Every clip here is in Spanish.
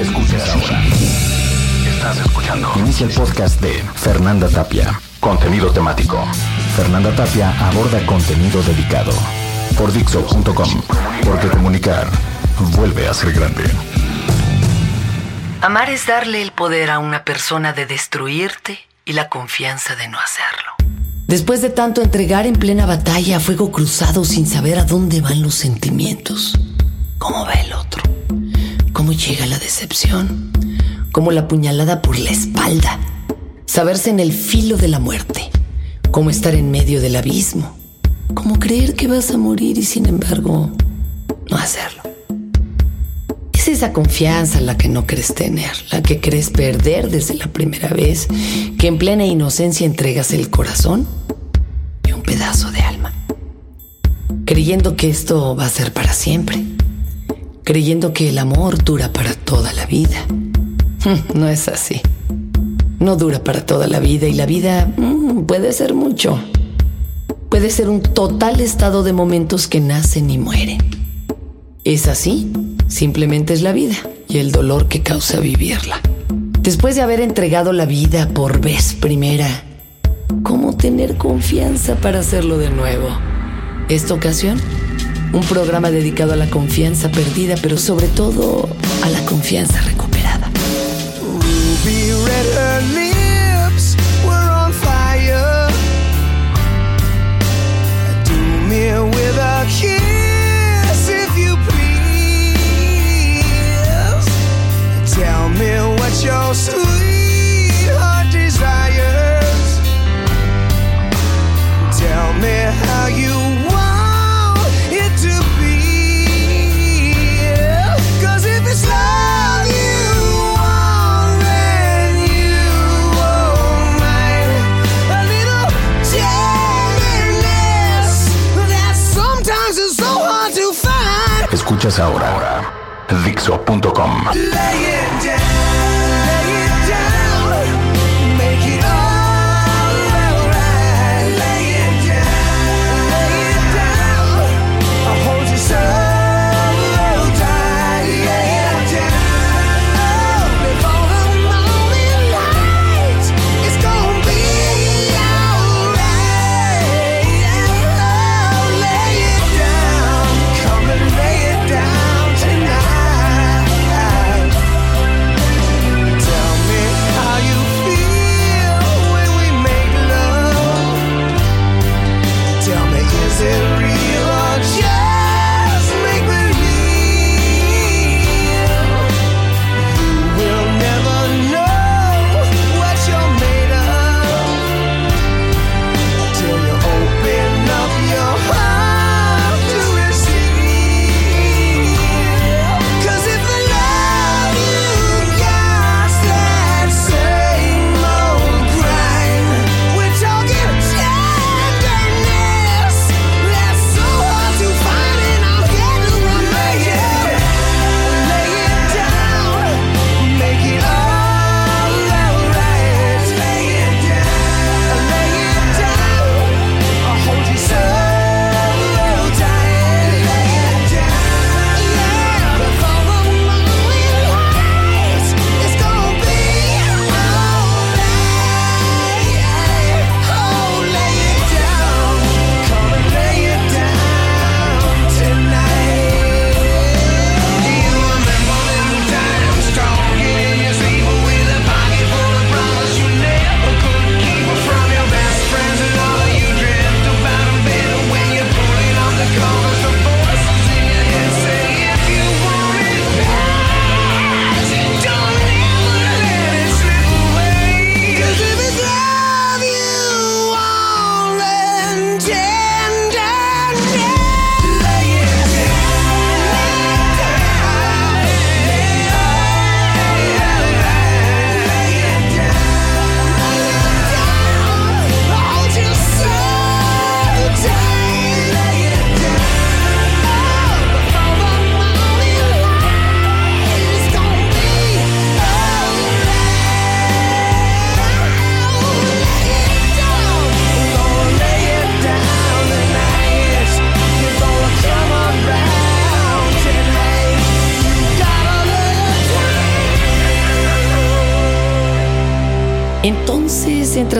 Escuchas ahora. Estás escuchando. Inicia el podcast de Fernanda Tapia. Contenido temático. Fernanda Tapia aborda contenido dedicado. Por Dixo.com. Porque comunicar vuelve a ser grande. Amar es darle el poder a una persona de destruirte y la confianza de no hacerlo. Después de tanto entregar en plena batalla a fuego cruzado sin saber a dónde van los sentimientos, ¿cómo va el otro? ¿Cómo llega la decepción? ¿Cómo la puñalada por la espalda? Saberse en el filo de la muerte. ¿Cómo estar en medio del abismo? ¿Cómo creer que vas a morir y sin embargo no hacerlo? Es esa confianza la que no crees tener, la que crees perder desde la primera vez que en plena inocencia entregas el corazón y un pedazo de alma. Creyendo que esto va a ser para siempre. Creyendo que el amor dura para toda la vida. No es así. No dura para toda la vida y la vida mm, puede ser mucho. Puede ser un total estado de momentos que nacen y mueren. Es así Simplemente es la vida y el dolor que causa vivirla. Después de haber entregado la vida por vez primera, ¿cómo tener confianza para hacerlo de nuevo? Esta ocasión, un programa dedicado a la confianza perdida, pero sobre todo a la confianza recuperada. Escuchas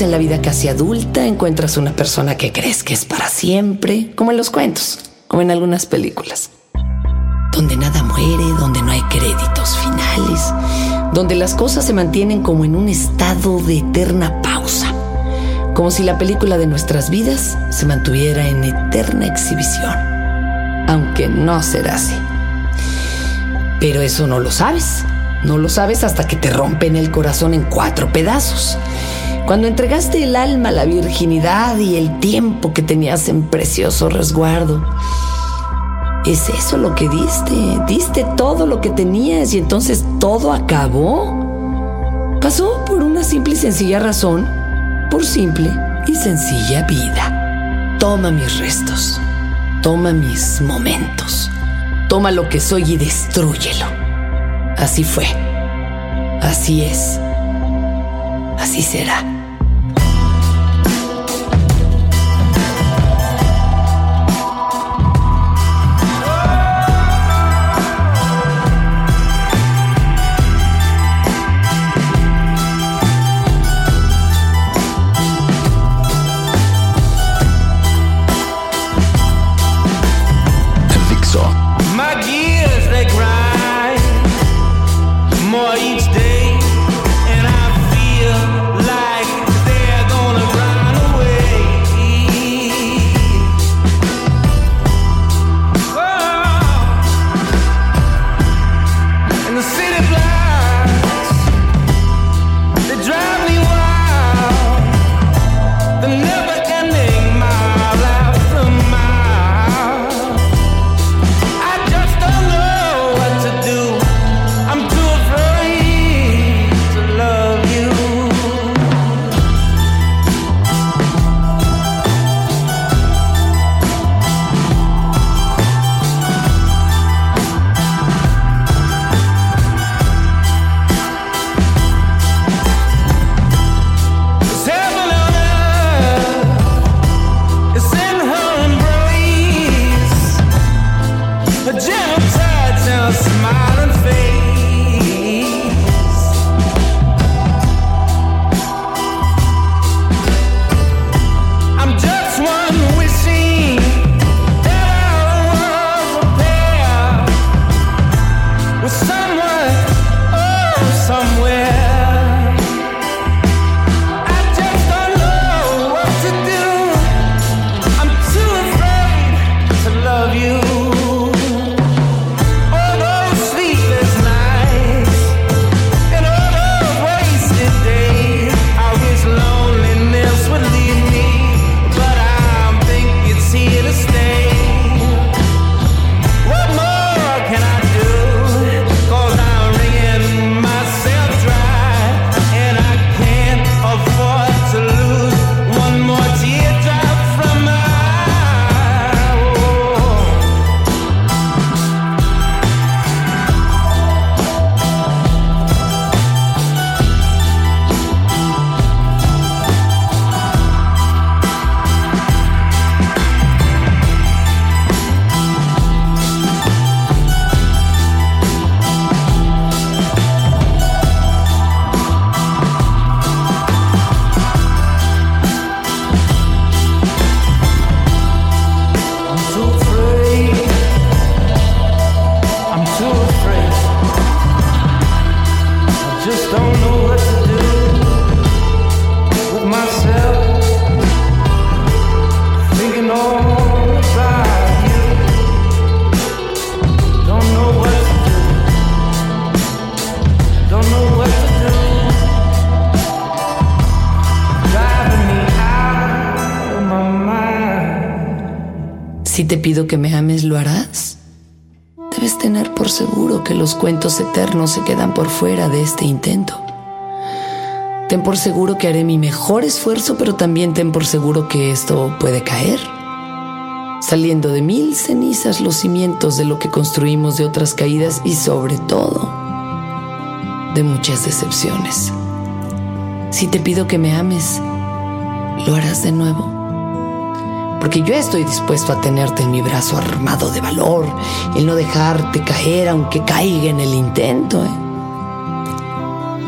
En la vida casi adulta, encuentras una persona que crees que es para siempre, como en los cuentos, como en algunas películas. Donde nada muere, donde no hay créditos finales, donde las cosas se mantienen como en un estado de eterna pausa, como si la película de nuestras vidas se mantuviera en eterna exhibición, aunque no será así. Pero eso no lo sabes. No lo sabes hasta que te rompen el corazón en cuatro pedazos. Cuando entregaste el alma, la virginidad y el tiempo que tenías en precioso resguardo. ¿Es eso lo que diste? Diste todo lo que tenías y entonces todo acabó. Pasó por una simple y sencilla razón, por simple y sencilla vida. Toma mis restos, toma mis momentos, toma lo que soy y destruyelo. Así fue. Así es. Así será. Pido que me ames, ¿lo harás? Debes tener por seguro que los cuentos eternos se quedan por fuera de este intento. Ten por seguro que haré mi mejor esfuerzo, pero también ten por seguro que esto puede caer. Saliendo de mil cenizas los cimientos de lo que construimos de otras caídas y sobre todo de muchas decepciones. Si te pido que me ames, ¿lo harás de nuevo? Porque yo estoy dispuesto a tenerte en mi brazo armado de valor y no dejarte caer aunque caiga en el intento. ¿eh?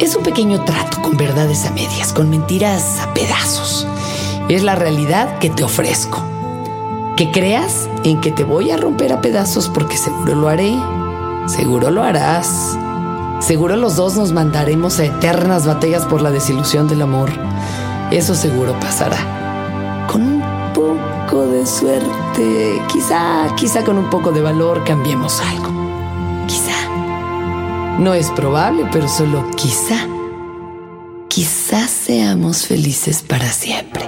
Es un pequeño trato con verdades a medias, con mentiras a pedazos. Es la realidad que te ofrezco. Que creas en que te voy a romper a pedazos porque seguro lo haré. Seguro lo harás. Seguro los dos nos mandaremos a eternas batallas por la desilusión del amor. Eso seguro pasará. Con un de suerte, quizá, quizá con un poco de valor cambiemos algo. Quizá. No es probable, pero solo quizá. Quizás seamos felices para siempre.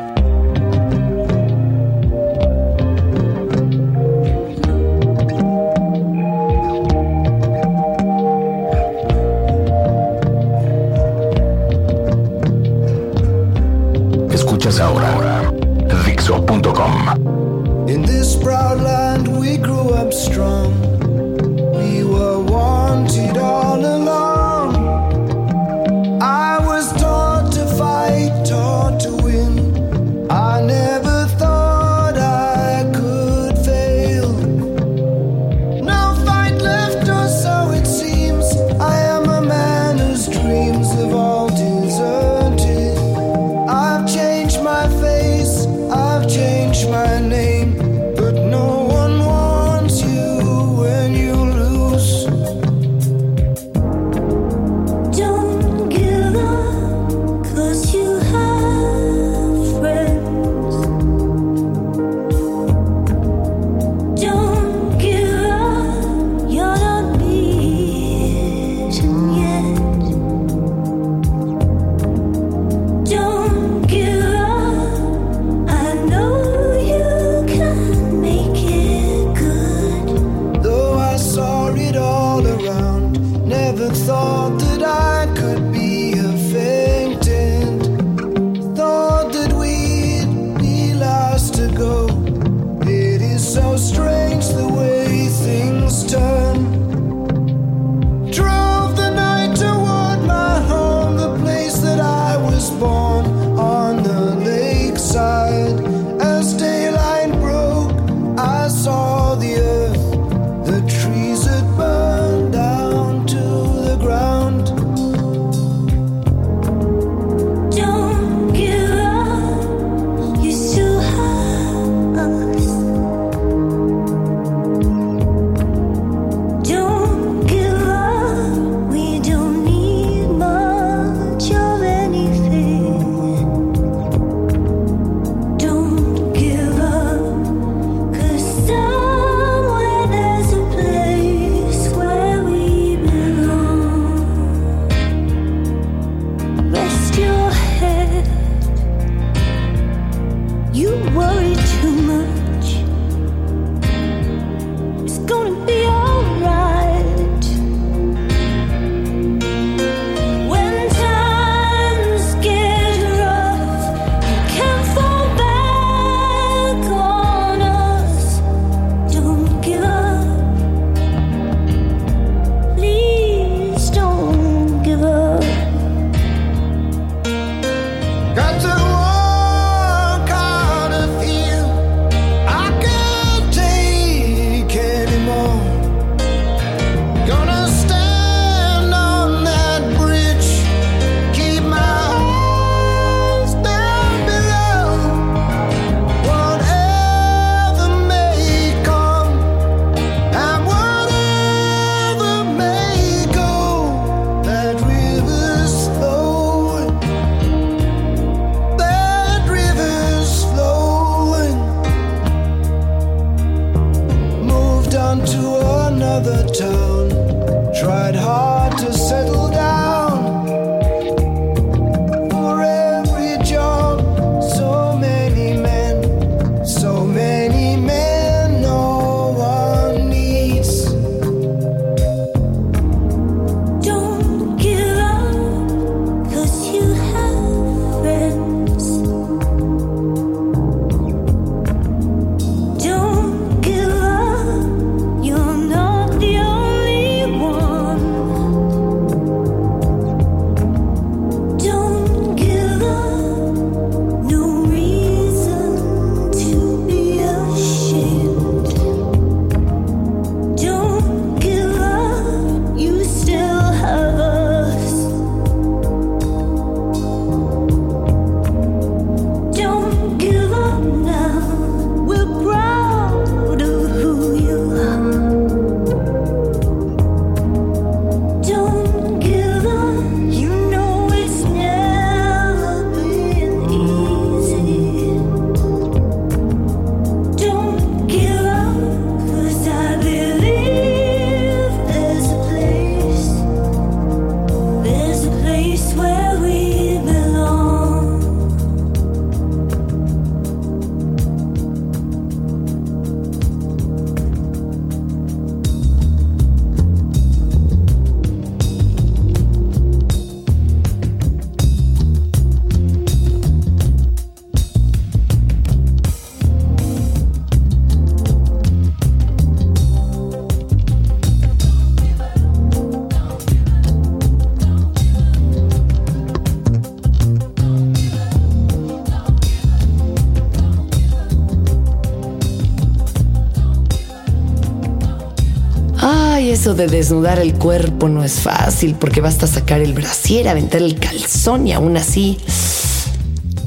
De desnudar el cuerpo no es fácil porque basta sacar el brasier, aventar el calzón y aún así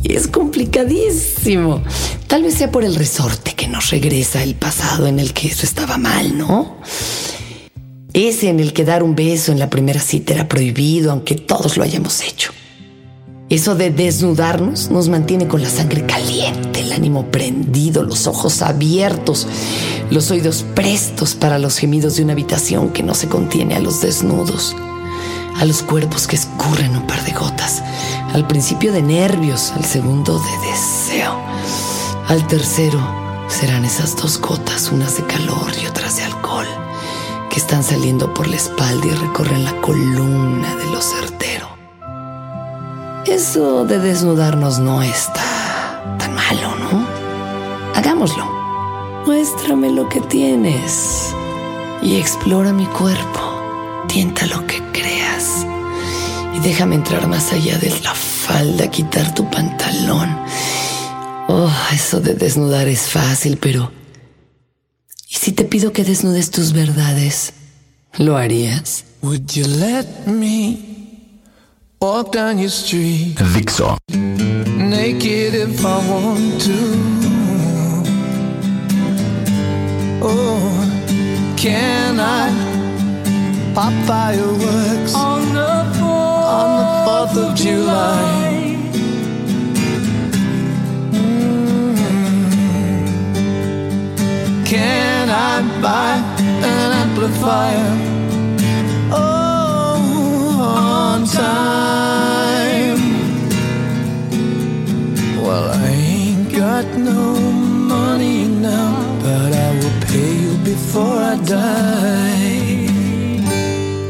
es complicadísimo. Tal vez sea por el resorte que nos regresa el pasado en el que eso estaba mal, ¿no? Ese en el que dar un beso en la primera cita era prohibido, aunque todos lo hayamos hecho. Eso de desnudarnos nos mantiene con la sangre caliente, el ánimo prendido, los ojos abiertos, los oídos prestos para los gemidos de una habitación que no se contiene a los desnudos, a los cuerpos que escurren un par de gotas, al principio de nervios, al segundo de deseo, al tercero serán esas dos gotas, unas de calor y otras de alcohol, que están saliendo por la espalda y recorren la columna de lo certero. Eso de desnudarnos no está tan malo, ¿no? Hagámoslo. Muéstrame lo que tienes y explora mi cuerpo. Tienta lo que creas y déjame entrar más allá de la falda, quitar tu pantalón. Oh, eso de desnudar es fácil, pero... ¿Y si te pido que desnudes tus verdades? ¿Lo harías? Would you let me walk down your street? Dixo. Naked if I want to. Oh, can I pop fireworks on the 4th of July. Mm-hmm. Can I buy an amplifier? Time. Well, I ain't got no money now, but I will pay you before I die.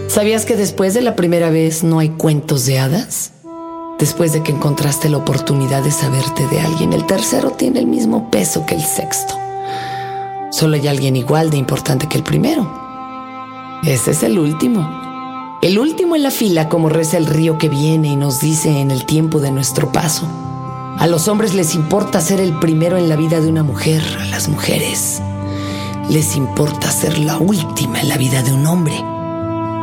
¿Sabías que después de la primera vez no hay cuentos de hadas? Después de que encontraste la oportunidad de saberte de alguien, el tercero tiene el mismo peso que el sexto. Solo hay alguien igual de importante que el primero. Ese es el último. El último en la fila como reza el río que viene y nos dice en el tiempo de nuestro paso. A los hombres les importa ser el primero en la vida de una mujer, a las mujeres les importa ser la última en la vida de un hombre.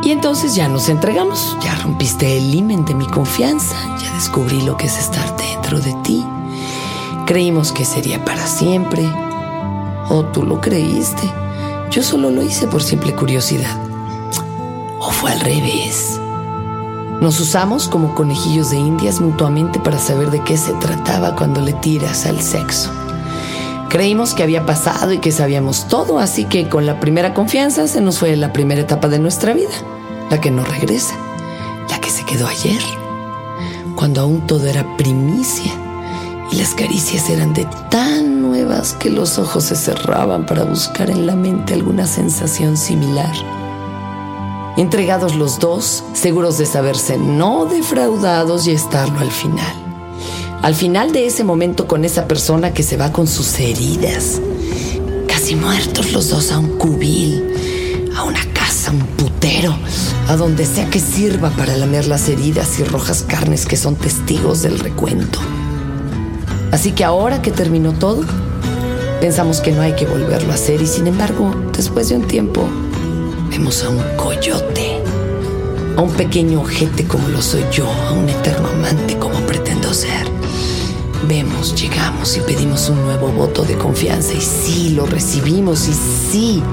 Y entonces ya nos entregamos, ya rompiste el limen de mi confianza, ya descubrí lo que es estar dentro de ti. Creímos que sería para siempre. O tú lo creíste. Yo solo lo hice por simple curiosidad. O fue al revés. Nos usamos como conejillos de indias mutuamente para saber de qué se trataba cuando le tiras al sexo. Creímos que había pasado y que sabíamos todo, así que con la primera confianza se nos fue la primera etapa de nuestra vida, la que no regresa, la que se quedó ayer, cuando aún todo era primicia y las caricias eran de tan nuevas que los ojos se cerraban para buscar en la mente alguna sensación similar. Entregados los dos, seguros de saberse no defraudados y estarlo al final al final de ese momento con esa persona que se va con sus heridas, casi muertos los dos a un cubil, a una casa, un putero, a donde sea que sirva para lamer las heridas y rojas carnes que son testigos del recuento. Así que ahora que terminó todo, pensamos que no hay que volverlo a hacer y sin embargo, después de un tiempo, vemos a un coyote, a un pequeño ojete como lo soy yo, a un eterno amante como pretendo ser. Vemos, llegamos y pedimos un nuevo voto de confianza y sí, lo recibimos y sí,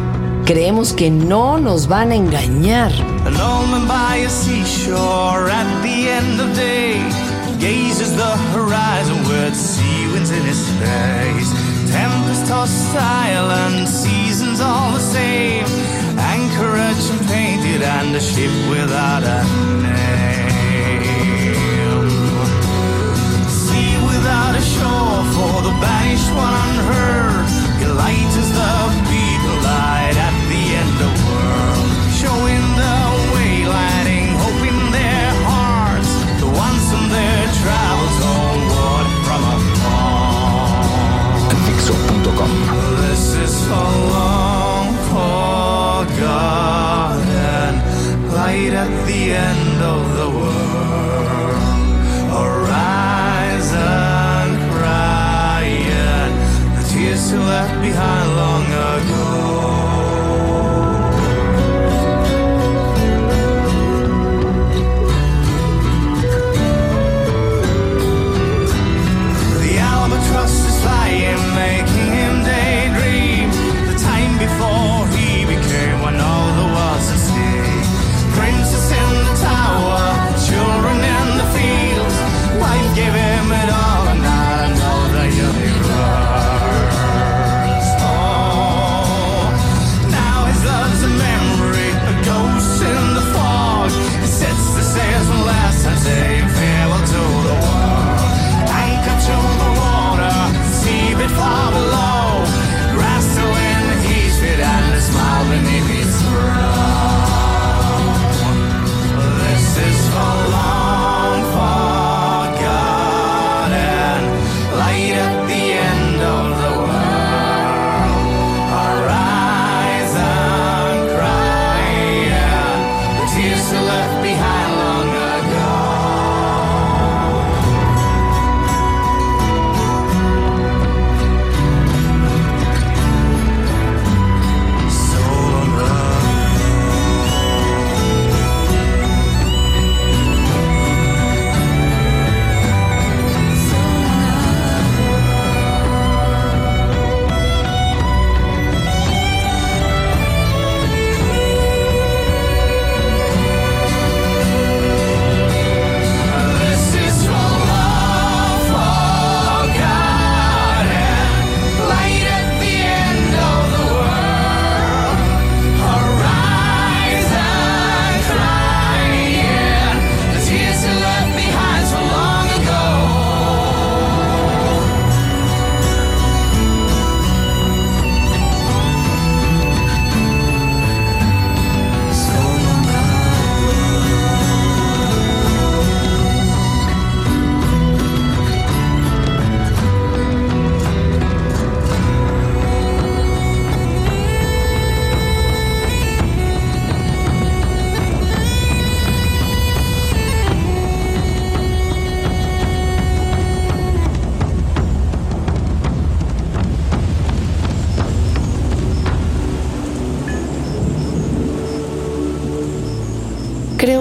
creemos que no nos van a engañar. Alone by a seashore at the end of day Gazes the horizon with sea winds in his face Tempest hostile and seasons all the same Anchorage and painted and a ship without a name Sea without a shore for the banished one unheard. Your light is the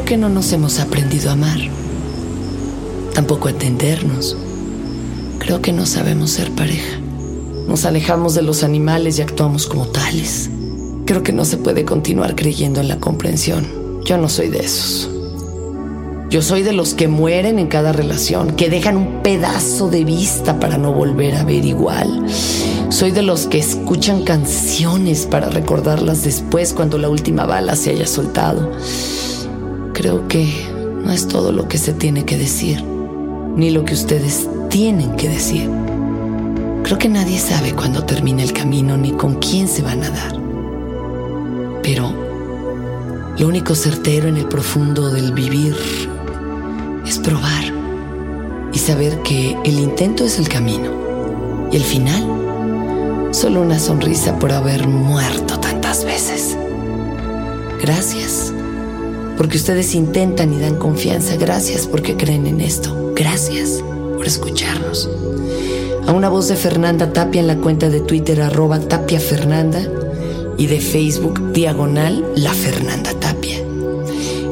Creo que no nos hemos aprendido a amar, tampoco a entendernos. Creo que no sabemos ser pareja. Nos alejamos de los animales y actuamos como tales. Creo que no se puede continuar creyendo en la comprensión. Yo no soy de esos. Yo soy de los que mueren en cada relación, que dejan un pedazo de vista para no volver a ver igual. Soy de los que escuchan canciones para recordarlas después cuando la última bala se haya soltado. Creo que no es todo lo que se tiene que decir, ni lo que ustedes tienen que decir. Creo que nadie sabe cuándo termina el camino ni con quién se van a dar. Pero lo único certero en el profundo del vivir es probar y saber que el intento es el camino y el final solo una sonrisa por haber muerto tantas veces. Gracias porque ustedes intentan y dan confianza. Gracias porque creen en esto. Gracias por escucharnos. A una voz de Fernanda Tapia en la cuenta de Twitter arroba Tapia Fernanda y de Facebook diagonal La Fernanda Tapia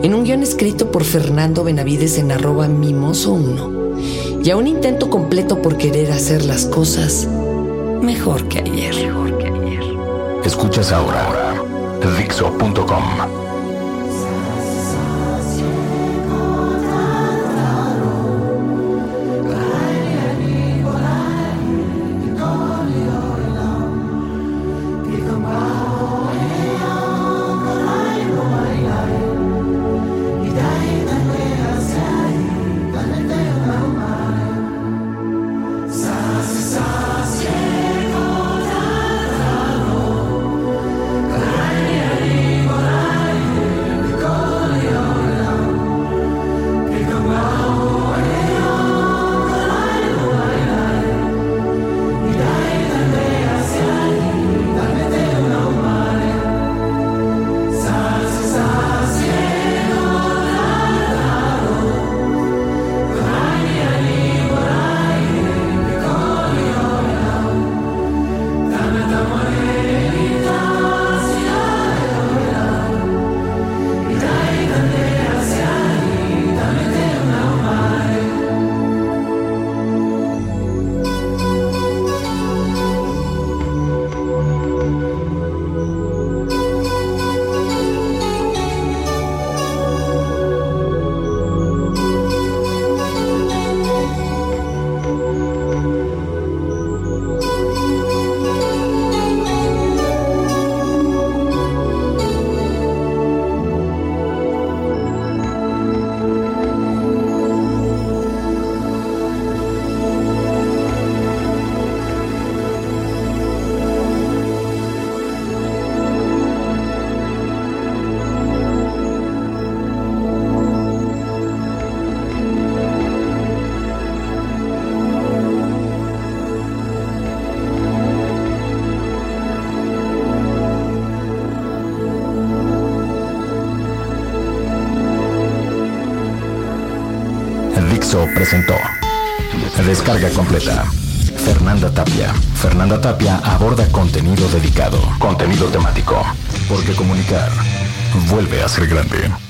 en un guion escrito por Fernando Benavides en arroba mimoso1 y a un intento completo por querer hacer las cosas mejor que ayer. Escuchas ahora Dixo.com presentó. Descarga completa. Fernanda Tapia. Fernanda Tapia aborda contenido dedicado, contenido temático. Porque comunicar vuelve a ser grande.